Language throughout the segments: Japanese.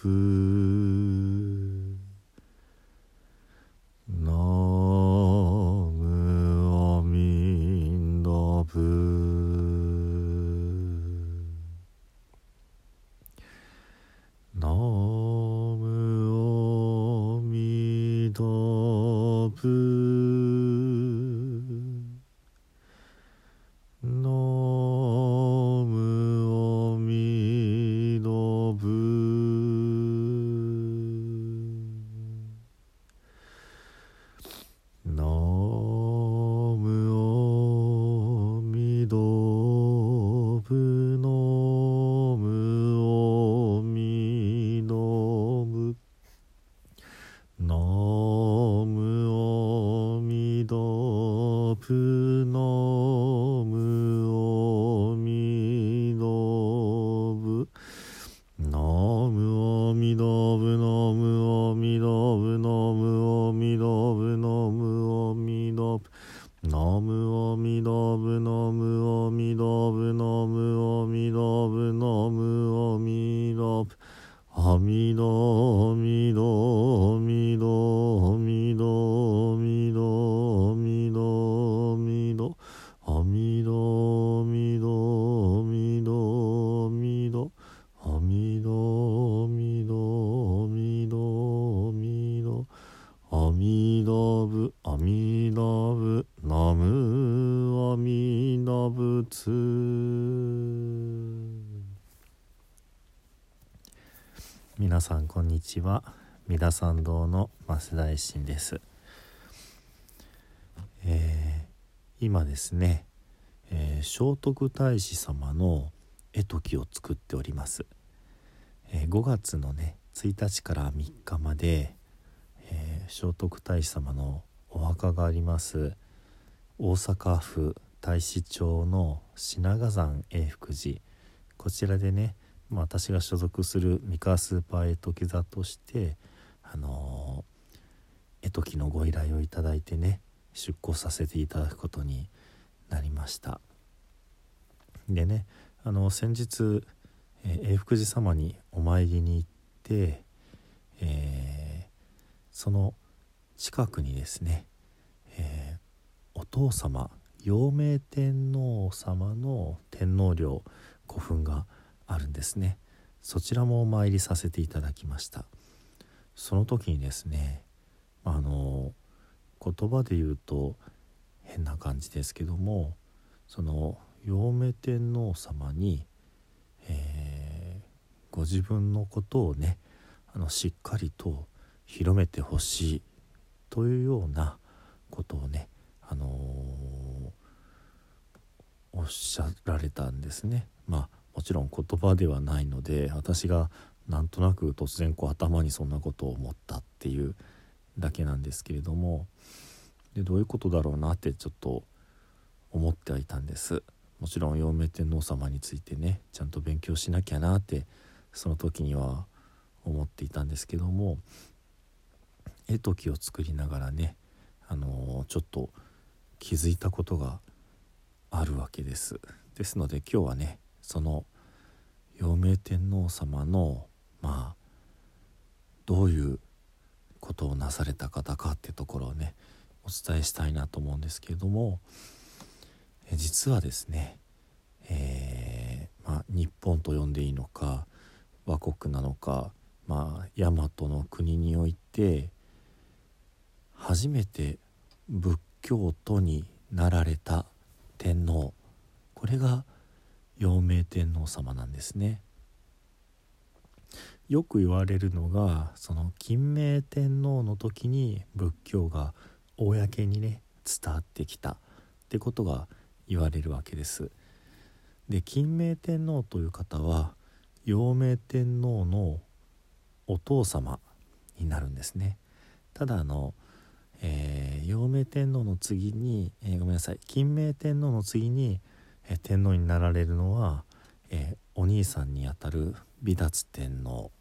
ふ。なむあみンドプ No. あみどみどみどみどみどみどみどあみどみどみどみどあみどみどみどみどあみどぶあみだぶなむあみどぶつ皆さんこんにちは。三田参道の増田一心です、えー、今ですね、えー、聖徳太子様の絵解きを作っております、えー、5月のね1日から3日まで、え聖徳太子様のお墓があります。大阪府太子町の品賀山永福寺。こちらでねまあ、私が所属する三河スーパー絵解き座としてあの絵解きのご依頼をいただいてね出向させていただくことになりました。でねあの先日、え、永福寺様にお参りに行って、えー、その近くにですね、えー、お父様陽明天皇様の天皇陵古墳がああるんですねそちらもお参りさせていただきましたその時にですねあの言葉で言うと変な感じですけどもその陽明天皇様に、えー、ご自分のことをねあのしっかりと広めてほしいというようなことをね、あのー、おっしゃられたんですね。まあもちろん言葉ではないので私がなんとなく突然こう頭にそんなことを思ったっていうだけなんですけれどもでどういうことだろうなってちょっと思ってはいたんです。もちろん陽明天皇様についてねちゃんと勉強しなきゃなってその時には思っていたんですけども絵解きを作りながらねあの、ちょっと気づいたことがあるわけです。ですので今日はねその陽明天皇様のまあどういうことをなされた方かっていうところをねお伝えしたいなと思うんですけれどもえ実はですね、えー、まあ、日本と呼んでいいのか倭国なのか、まあ、大和の国において初めて仏教徒になられた天皇これが陽明天皇様なんですね。よく言われるのがその金明天皇の時に仏教が公にね伝わってきたってことが言われるわけです。で金明天皇という方は陽明天皇のお父様になるんですね。ただあの、えー、陽明天皇の次に、えー、ごめんなさい金明天皇の次にえ天皇になられるのは、えお兄さんにあたる美達天皇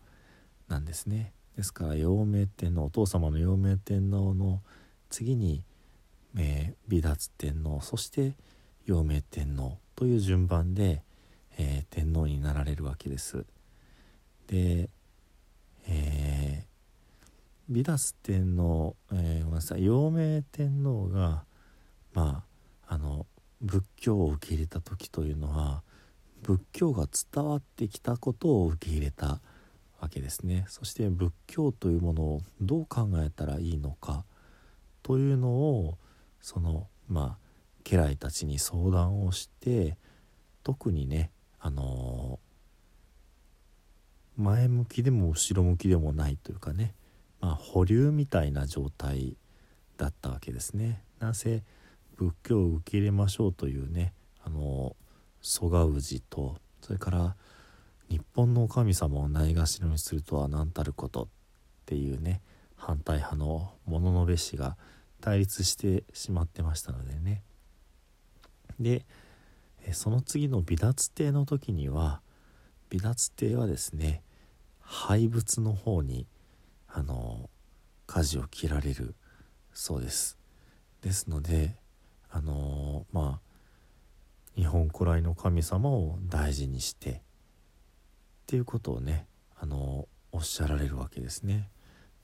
なんですねですから陽明天皇お父様の陽明天皇の次に、えー、美達天皇そして陽明天皇という順番で、えー、天皇になられるわけです。で、えー、ビダス天皇、えー、ごめんなさい陽明天皇がまああの仏教を受け入れた時というのは仏教が伝わってきたことを受け入れたわけですねそして仏教というものをどう考えたらいいのかというのをそのまあ家来たちに相談をして特にねあのー、前向きでも後ろ向きでもないというかね、まあ、保留みたいな状態だったわけですね。なぜ仏教を受け入れましょうというねあの蘇我氏とそれから日本の神様をないがしろにするとは何たることっていうね反対派の物のべしが対立してしまってましたのでね。でその次の離脱帝の時には離脱帝はですね廃仏の方にあの舵を切られるそうです。ですのであのまあ日本古来の神様を大事にしてっていうことをねあのおっしゃられるわけですね。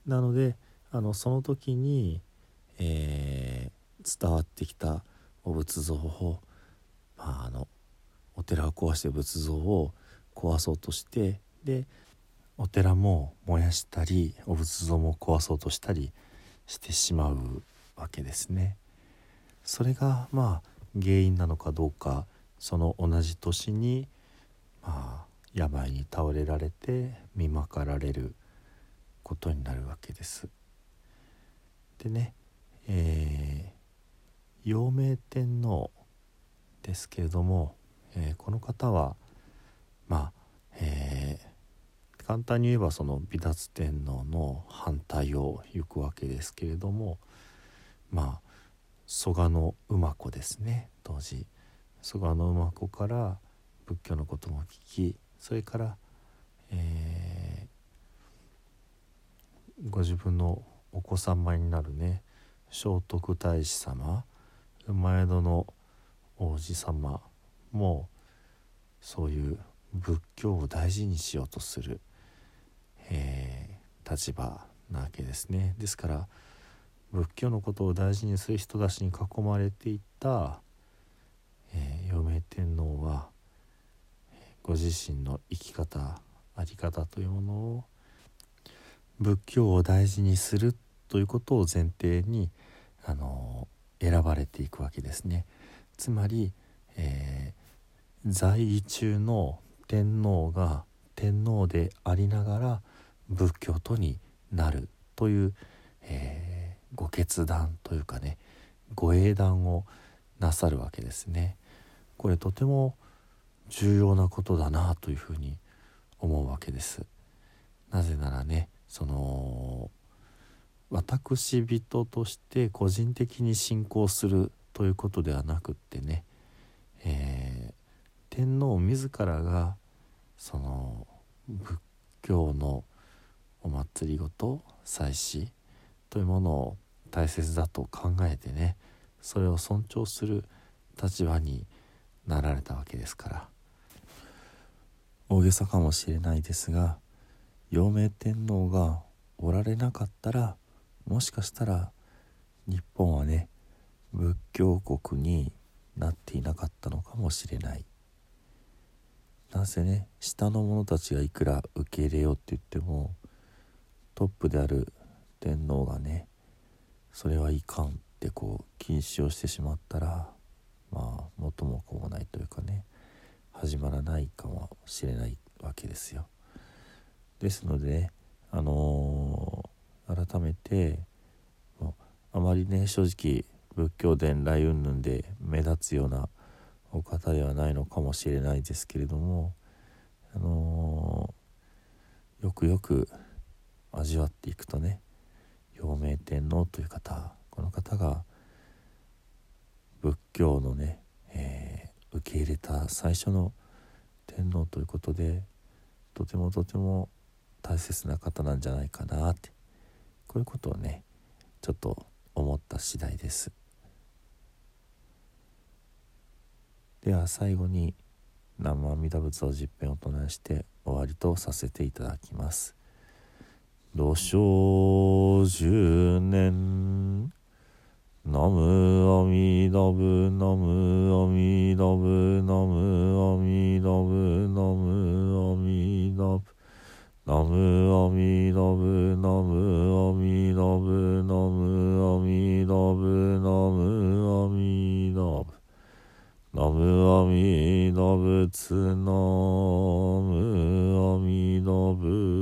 なのであのその時に、えー、伝わってきたお仏像を、まあ、あのお寺を壊して仏像を壊そうとしてでお寺も燃やしたりお仏像も壊そうとしたりしてしまうわけですね。それがまあ原因なのかどうかその同じ年にまあ病に倒れられて見まかられることになるわけです。でね、えー、陽明天皇ですけれども、えー、この方はまあ、えー、簡単に言えばその美脱天皇の反対を行くわけですけれどもまあ蘇我の馬子ですね当時蘇我の馬子から仏教のことも聞きそれから、えー、ご自分のお子様になるね聖徳太子様前戸の王子様もそういう仏教を大事にしようとする、えー、立場なわけですね。ですから仏教のことを大事にする人たちに囲まれていた、えー、陽明天皇はご自身の生き方あり方というものを仏教を大事にするということを前提にあの選ばれていくわけですね。つまり、えー、在位中の天皇が天皇でありながら仏教徒になるという、えーご決断というかねご英断をなさるわけですね。これとても重要なことだなというふうに思うわけです。なぜならねその私人として個人的に信仰するということではなくってね、えー、天皇自らがその仏教のお祭りごと祭祀というものを大切だと考えてねそれを尊重する立場になられたわけですから。大げさかもしれないですが陽明天皇がおられなかったらもしかしたら日本はね仏教国になっていなかったのかもしれない。なぜね下の者たちがいくら受け入れようって言ってもトップである天皇がねそれはいかんってこう禁止をしてしまったらまあ元も子もないというかね始まらないかもしれないわけですよ。ですので、ね、あのー、改めてあまりね正直仏教伝来云々で目立つようなお方ではないのかもしれないですけれども、あのー、よくよく味わっていくとね陽明天皇という方この方が仏教のね、えー、受け入れた最初の天皇ということでとてもとても大切な方なんじゃないかなってこういうことをねちょっと思った次第です。では最後に南無阿弥陀仏を実編を唱えして終わりとさせていただきます。土生十年ナムアミダブナムアミダブナムアミダブナムアミダブ。ナムアミダブナムアミダブナムアミダブナムアミダブ。ナムアミダブツナムアミダブ